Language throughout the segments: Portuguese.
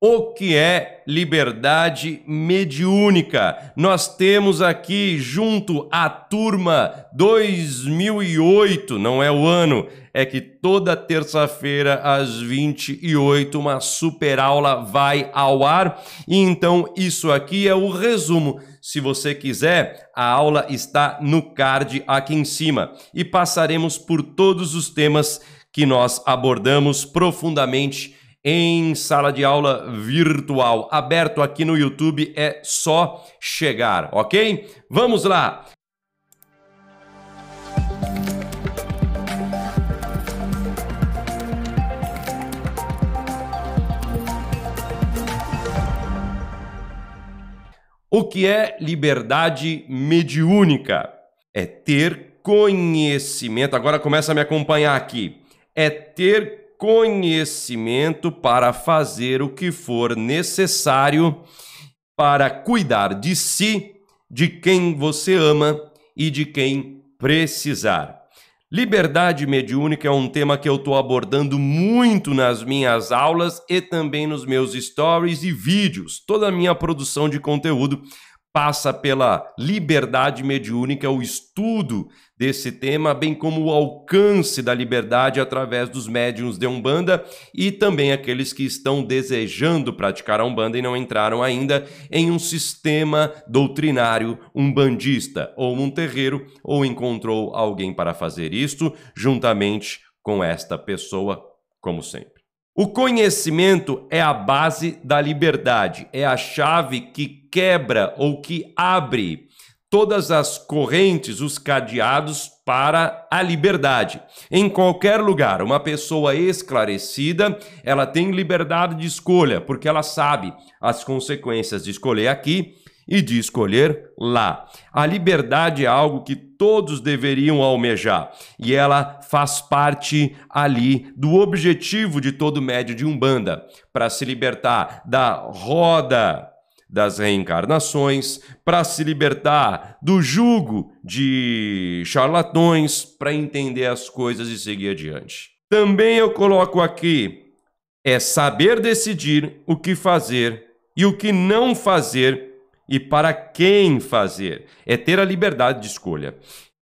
O que é liberdade mediúnica? Nós temos aqui junto a turma 2008, não é o ano, é que toda terça-feira às 28 uma super aula vai ao ar. E então isso aqui é o resumo. Se você quiser, a aula está no card aqui em cima e passaremos por todos os temas que nós abordamos profundamente em sala de aula virtual, aberto aqui no YouTube, é só chegar, ok? Vamos lá! O que é liberdade mediúnica? É ter conhecimento. Agora começa a me acompanhar aqui. É ter conhecimento para fazer o que for necessário para cuidar de si, de quem você ama e de quem precisar. Liberdade mediúnica é um tema que eu estou abordando muito nas minhas aulas e também nos meus stories e vídeos. Toda a minha produção de conteúdo passa pela liberdade mediúnica, o estudo desse tema, bem como o alcance da liberdade através dos médiums de Umbanda e também aqueles que estão desejando praticar a Umbanda e não entraram ainda em um sistema doutrinário umbandista ou um terreiro ou encontrou alguém para fazer isto juntamente com esta pessoa, como sempre. O conhecimento é a base da liberdade, é a chave que quebra ou que abre todas as correntes, os cadeados para a liberdade. Em qualquer lugar, uma pessoa esclarecida, ela tem liberdade de escolha, porque ela sabe as consequências de escolher aqui e de escolher lá. A liberdade é algo que todos deveriam almejar e ela faz parte ali do objetivo de todo médio de Umbanda, para se libertar da roda das reencarnações, para se libertar do jugo de charlatões, para entender as coisas e seguir adiante. Também eu coloco aqui é saber decidir o que fazer e o que não fazer e para quem fazer. É ter a liberdade de escolha.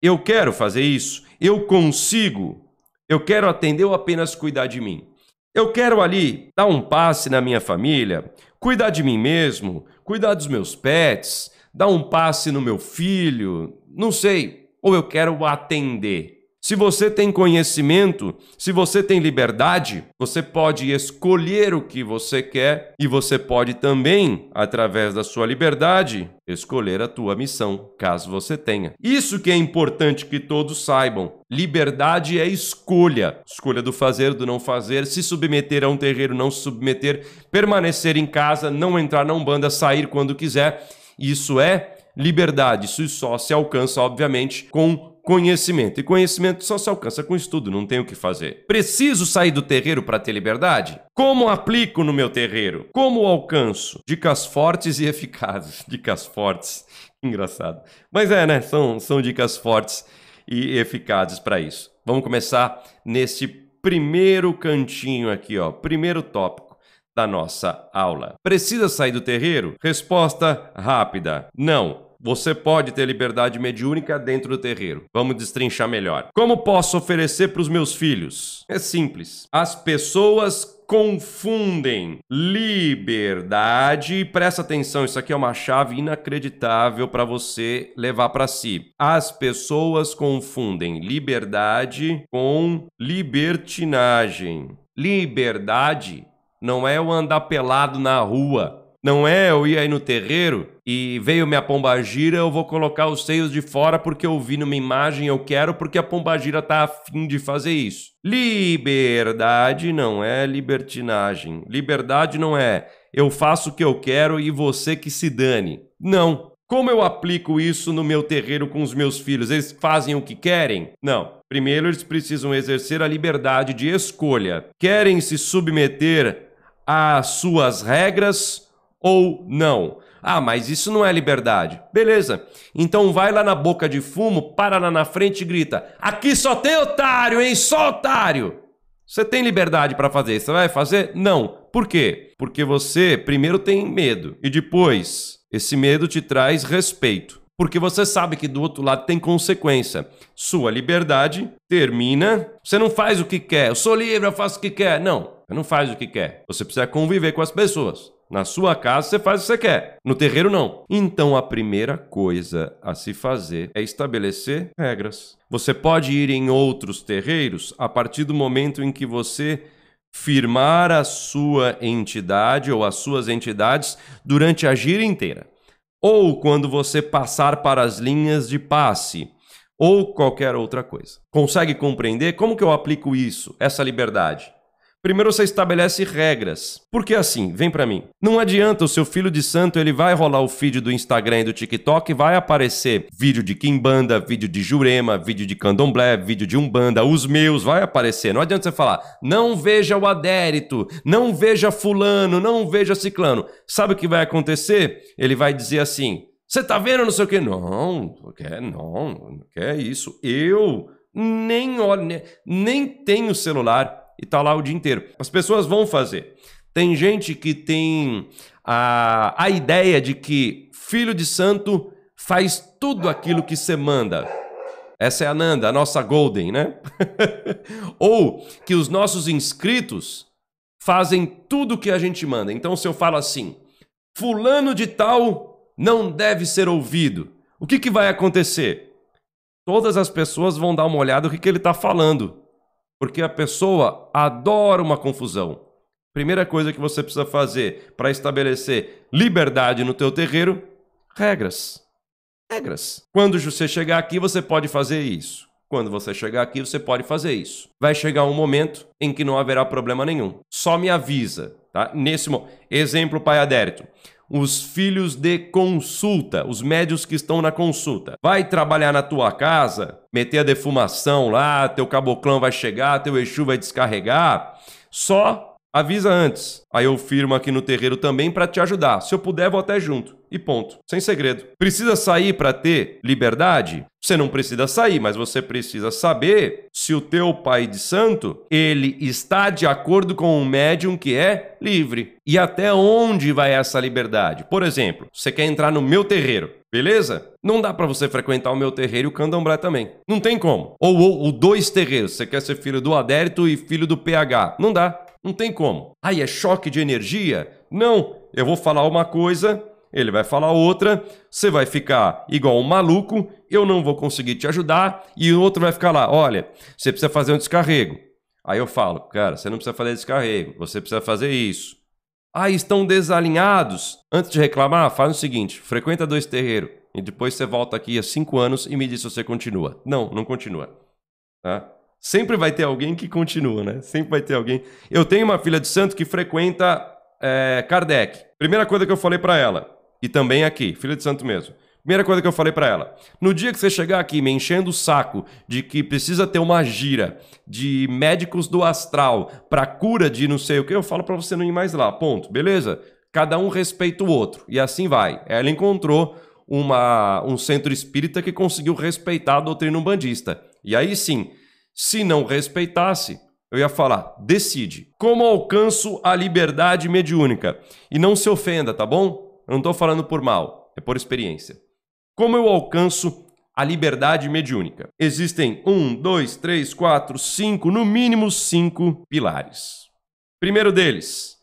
Eu quero fazer isso, eu consigo, eu quero atender ou apenas cuidar de mim. Eu quero ali dar um passe na minha família, cuidar de mim mesmo, cuidar dos meus pets, dar um passe no meu filho, não sei, ou eu quero atender. Se você tem conhecimento, se você tem liberdade, você pode escolher o que você quer e você pode também, através da sua liberdade, escolher a tua missão, caso você tenha. Isso que é importante que todos saibam. Liberdade é escolha. Escolha do fazer, do não fazer, se submeter a um terreiro, não se submeter, permanecer em casa, não entrar na Umbanda, sair quando quiser. Isso é liberdade. Isso só se alcança, obviamente, com conhecimento. E conhecimento só se alcança com estudo, não tem o que fazer. Preciso sair do terreiro para ter liberdade? Como aplico no meu terreiro? Como alcanço? Dicas fortes e eficazes. Dicas fortes. Engraçado. Mas é, né? São, são dicas fortes e eficazes para isso. Vamos começar nesse primeiro cantinho aqui, ó. Primeiro tópico da nossa aula. Precisa sair do terreiro? Resposta rápida: não. Você pode ter liberdade mediúnica dentro do terreiro. Vamos destrinchar melhor. Como posso oferecer para os meus filhos? É simples. As pessoas confundem liberdade. Presta atenção, isso aqui é uma chave inacreditável para você levar para si. As pessoas confundem liberdade com libertinagem. Liberdade não é eu andar pelado na rua. Não é eu ir aí no terreiro e veio minha pombagira, eu vou colocar os seios de fora porque eu vi numa imagem, eu quero porque a pombagira tá afim de fazer isso. Liberdade não é libertinagem. Liberdade não é eu faço o que eu quero e você que se dane. Não. Como eu aplico isso no meu terreiro com os meus filhos? Eles fazem o que querem? Não. Primeiro, eles precisam exercer a liberdade de escolha. Querem se submeter às suas regras ou não. Ah, mas isso não é liberdade. Beleza. Então vai lá na boca de fumo, para lá na frente e grita: Aqui só tem otário, hein? Só otário. Você tem liberdade para fazer, você vai fazer? Não. Por quê? Porque você primeiro tem medo e depois esse medo te traz respeito. Porque você sabe que do outro lado tem consequência. Sua liberdade termina. Você não faz o que quer. Eu sou livre, eu faço o que quer. Não, você não faz o que quer. Você precisa conviver com as pessoas. Na sua casa você faz o que você quer, no terreiro não. Então a primeira coisa a se fazer é estabelecer regras. Você pode ir em outros terreiros a partir do momento em que você firmar a sua entidade ou as suas entidades durante a gira inteira. Ou quando você passar para as linhas de passe, ou qualquer outra coisa. Consegue compreender como que eu aplico isso, essa liberdade? Primeiro você estabelece regras. Porque assim, vem para mim. Não adianta o seu filho de santo, ele vai rolar o feed do Instagram e do TikTok, vai aparecer vídeo de Kimbanda, vídeo de Jurema, vídeo de Candomblé, vídeo de Umbanda, os meus, vai aparecer. Não adianta você falar, não veja o adérito, não veja fulano, não veja ciclano. Sabe o que vai acontecer? Ele vai dizer assim, você tá vendo não sei o que? Não, não quer, não, não quer isso. Eu nem olho, nem tenho celular e tá lá o dia inteiro. As pessoas vão fazer. Tem gente que tem a, a ideia de que filho de santo faz tudo aquilo que você manda. Essa é a Nanda, a nossa Golden, né? Ou que os nossos inscritos fazem tudo o que a gente manda. Então, se eu falo assim, fulano de tal não deve ser ouvido, o que, que vai acontecer? Todas as pessoas vão dar uma olhada no que, que ele está falando. Porque a pessoa adora uma confusão. Primeira coisa que você precisa fazer para estabelecer liberdade no teu terreiro, regras. Regras. Quando você chegar aqui, você pode fazer isso. Quando você chegar aqui, você pode fazer isso. Vai chegar um momento em que não haverá problema nenhum. Só me avisa, tá? Nesse mo... exemplo, pai adérito os filhos de consulta, os médios que estão na consulta. Vai trabalhar na tua casa, meter a defumação lá, teu caboclão vai chegar, teu Exu vai descarregar. Só avisa antes. Aí eu firmo aqui no terreiro também para te ajudar. Se eu puder, vou até junto. E ponto. Sem segredo. Precisa sair para ter liberdade? Você não precisa sair, mas você precisa saber se o teu pai de santo, ele está de acordo com um médium que é livre. E até onde vai essa liberdade? Por exemplo, você quer entrar no meu terreiro, beleza? Não dá para você frequentar o meu terreiro e o candomblé também. Não tem como. Ou, ou, dois terreiros, você quer ser filho do adérito e filho do PH. Não dá. Não tem como. Aí é choque de energia? Não. Eu vou falar uma coisa, ele vai falar outra, você vai ficar igual um maluco, eu não vou conseguir te ajudar, e o outro vai ficar lá, olha, você precisa fazer um descarrego. Aí eu falo, cara, você não precisa fazer descarrego, você precisa fazer isso. Ah, estão desalinhados. Antes de reclamar, faz o seguinte: frequenta dois terreiros e depois você volta aqui há cinco anos e me diz se você continua. Não, não continua. Tá? Sempre vai ter alguém que continua, né? Sempre vai ter alguém. Eu tenho uma filha de santo que frequenta é, Kardec. Primeira coisa que eu falei para ela, e também aqui, filha de santo mesmo. Primeira coisa que eu falei para ela: no dia que você chegar aqui me enchendo o saco de que precisa ter uma gira de médicos do astral para cura de não sei o que, eu falo para você não ir mais lá. Ponto. Beleza? Cada um respeita o outro. E assim vai. Ela encontrou uma, um centro espírita que conseguiu respeitar a doutrina umbandista. E aí sim, se não respeitasse, eu ia falar, decide. Como alcanço a liberdade mediúnica? E não se ofenda, tá bom? Eu não estou falando por mal, é por experiência. Como eu alcanço a liberdade mediúnica? Existem um, dois, três, quatro, cinco, no mínimo cinco pilares. Primeiro deles,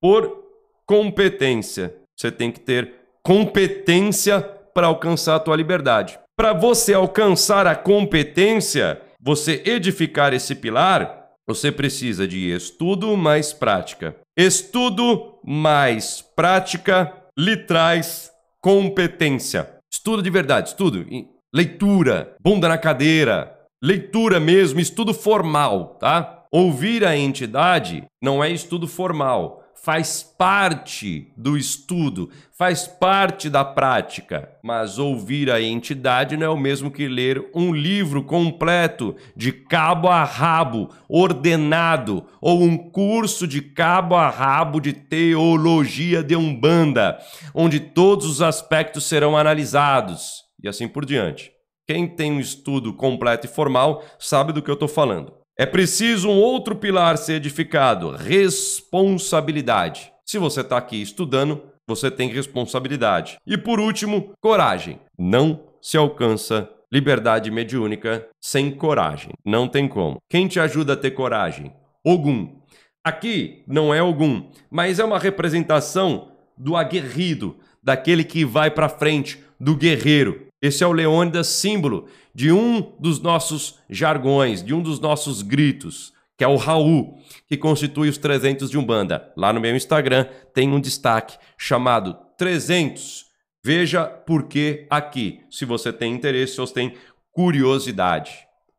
por competência. Você tem que ter competência para alcançar a tua liberdade. Para você alcançar a competência, você edificar esse pilar, você precisa de estudo mais prática. Estudo mais prática lhe traz competência. Estudo de verdade, estudo. Leitura, bunda na cadeira, leitura mesmo, estudo formal, tá? Ouvir a entidade não é estudo formal faz parte do estudo, faz parte da prática. Mas ouvir a entidade não é o mesmo que ler um livro completo, de cabo a rabo, ordenado, ou um curso de cabo a rabo de teologia de Umbanda, onde todos os aspectos serão analisados e assim por diante. Quem tem um estudo completo e formal sabe do que eu estou falando. É preciso um outro pilar ser edificado: responsabilidade. Se você está aqui estudando, você tem responsabilidade. E por último, coragem. Não se alcança liberdade mediúnica sem coragem. Não tem como. Quem te ajuda a ter coragem? Ogum. Aqui não é Ogum, mas é uma representação do aguerrido, daquele que vai para frente, do guerreiro. Esse é o Leônidas, símbolo de um dos nossos jargões, de um dos nossos gritos, que é o Raul, que constitui os 300 de Umbanda. Lá no meu Instagram tem um destaque chamado 300. Veja por que aqui, se você tem interesse ou tem curiosidade.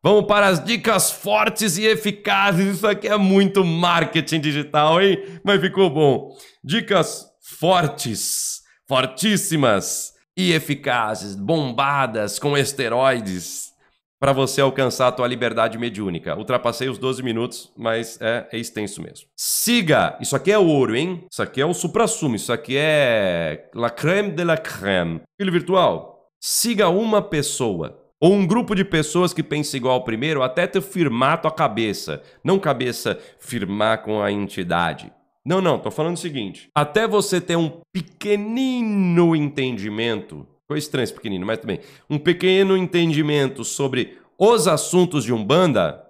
Vamos para as dicas fortes e eficazes. Isso aqui é muito marketing digital, hein? Mas ficou bom. Dicas fortes, fortíssimas e eficazes, bombadas com esteroides para você alcançar a tua liberdade mediúnica. Ultrapassei os 12 minutos, mas é, é, extenso mesmo. Siga! Isso aqui é ouro, hein? Isso aqui é o supra-sumo, isso aqui é la crème de la crème. Filho virtual, siga uma pessoa ou um grupo de pessoas que pensa igual ao primeiro até te firmar tua cabeça. Não cabeça firmar com a entidade. Não, não, tô falando o seguinte. Até você ter um pequenino entendimento, coisa estranha esse pequenino, mas também, um pequeno entendimento sobre os assuntos de Umbanda,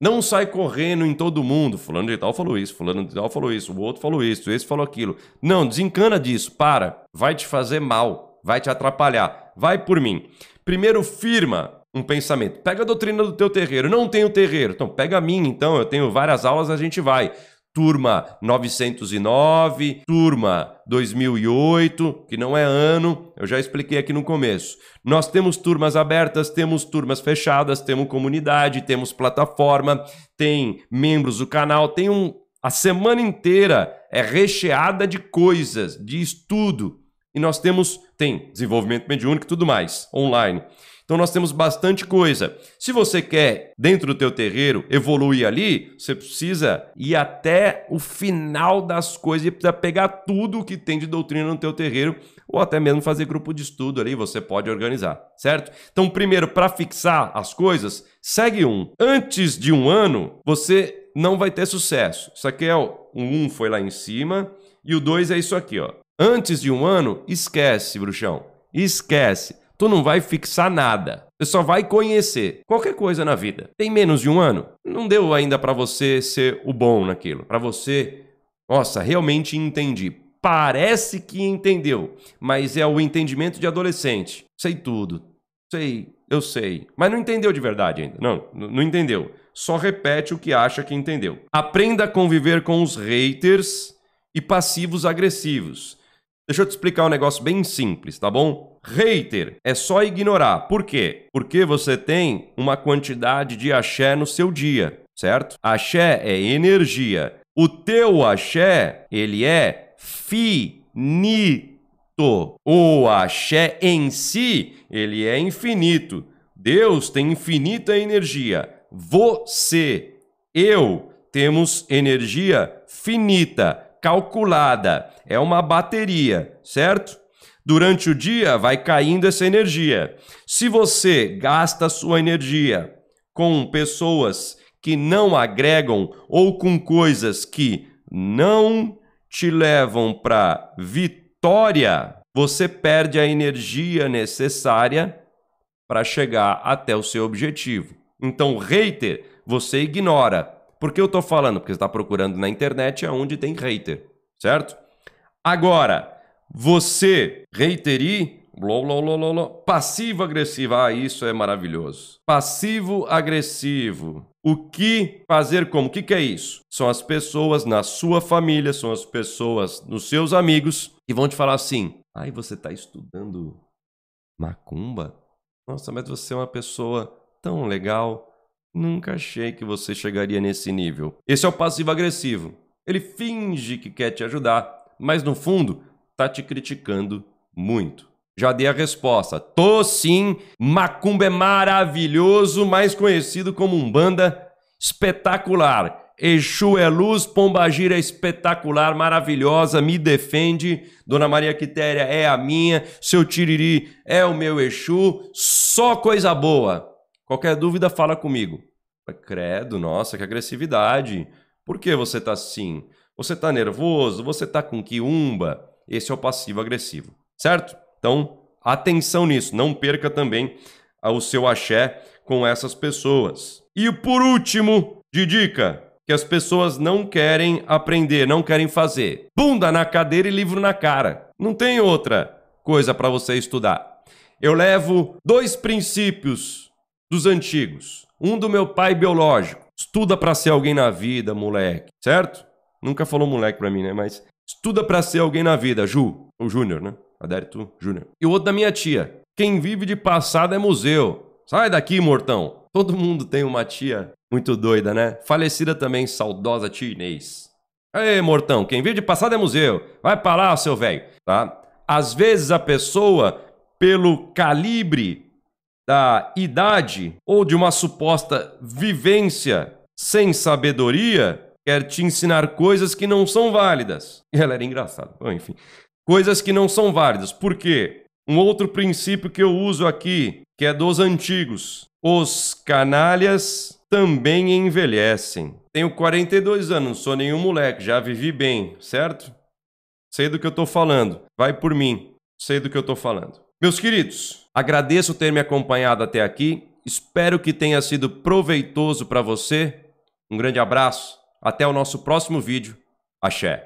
não sai correndo em todo mundo. Fulano de tal falou isso, fulano de tal falou isso, o outro falou isso, esse falou aquilo. Não, desencana disso, para. Vai te fazer mal, vai te atrapalhar. Vai por mim. Primeiro firma um pensamento. Pega a doutrina do teu terreiro. Não tenho terreiro. Então pega a minha, então. Eu tenho várias aulas, a gente vai turma 909, turma 2008, que não é ano, eu já expliquei aqui no começo. Nós temos turmas abertas, temos turmas fechadas, temos comunidade, temos plataforma, tem membros do canal, tem um a semana inteira é recheada de coisas, de estudo. E nós temos tem desenvolvimento mediúnico e tudo mais online. Então nós temos bastante coisa. Se você quer, dentro do teu terreiro, evoluir ali, você precisa ir até o final das coisas e precisa pegar tudo que tem de doutrina no teu terreiro ou até mesmo fazer grupo de estudo ali, você pode organizar, certo? Então, primeiro, para fixar as coisas, segue um. Antes de um ano, você não vai ter sucesso. Isso aqui é o, o um foi lá em cima e o dois é isso aqui, ó. Antes de um ano, esquece, bruxão. Esquece tu não vai fixar nada. Você só vai conhecer qualquer coisa na vida. Tem menos de um ano? Não deu ainda para você ser o bom naquilo. Para você, nossa, realmente entendi. Parece que entendeu, mas é o entendimento de adolescente. Sei tudo. Sei, eu sei. Mas não entendeu de verdade ainda. Não, não entendeu. Só repete o que acha que entendeu. Aprenda a conviver com os haters e passivos agressivos. Deixa eu te explicar um negócio bem simples, tá bom? Hater é só ignorar. Por quê? Porque você tem uma quantidade de axé no seu dia, certo? Axé é energia. O teu axé, ele é finito. O axé em si, ele é infinito. Deus tem infinita energia. Você, eu, temos energia finita calculada, é uma bateria, certo? Durante o dia vai caindo essa energia. Se você gasta sua energia com pessoas que não agregam ou com coisas que não te levam para vitória, você perde a energia necessária para chegar até o seu objetivo. Então, hater, você ignora. Por que eu estou falando? Porque você está procurando na internet aonde tem hater, certo? Agora, você, haterir, passivo-agressivo, ah, isso é maravilhoso. Passivo-agressivo. O que fazer como? O que, que é isso? São as pessoas na sua família, são as pessoas nos seus amigos que vão te falar assim: ai, você está estudando macumba? Nossa, mas você é uma pessoa tão legal, Nunca achei que você chegaria nesse nível. Esse é o passivo agressivo. Ele finge que quer te ajudar, mas no fundo tá te criticando muito. Já dei a resposta. Tô sim, Macumba é maravilhoso, mais conhecido como um banda espetacular. Exu é luz, Pombagira é espetacular, maravilhosa, me defende. Dona Maria Quitéria é a minha, seu Tiriri é o meu Exu, só coisa boa. Qualquer dúvida, fala comigo. Credo, nossa, que agressividade. Por que você tá assim? Você tá nervoso? Você tá com quiumba? Esse é o passivo agressivo, certo? Então, atenção nisso, não perca também o seu axé com essas pessoas. E por último, de dica, que as pessoas não querem aprender, não querem fazer. Bunda na cadeira e livro na cara. Não tem outra coisa para você estudar. Eu levo dois princípios dos antigos. Um do meu pai biológico. Estuda para ser alguém na vida, moleque, certo? Nunca falou moleque para mim, né? Mas estuda para ser alguém na vida, Ju, o Júnior, né? Adérito Júnior. E o outro da minha tia. Quem vive de passado é museu. Sai daqui, mortão. Todo mundo tem uma tia muito doida, né? Falecida também, saudosa tia Inês. Ei, mortão, quem vive de passado é museu. Vai pra lá, seu velho, tá? Às vezes a pessoa, pelo calibre da idade ou de uma suposta vivência sem sabedoria, quer te ensinar coisas que não são válidas. E ela era engraçada. Bom, enfim, coisas que não são válidas. Por quê? Um outro princípio que eu uso aqui, que é dos antigos. Os canalhas também envelhecem. Tenho 42 anos, não sou nenhum moleque, já vivi bem, certo? Sei do que eu tô falando. Vai por mim. Sei do que eu tô falando. Meus queridos, agradeço ter me acompanhado até aqui. Espero que tenha sido proveitoso para você. Um grande abraço. Até o nosso próximo vídeo. Axé.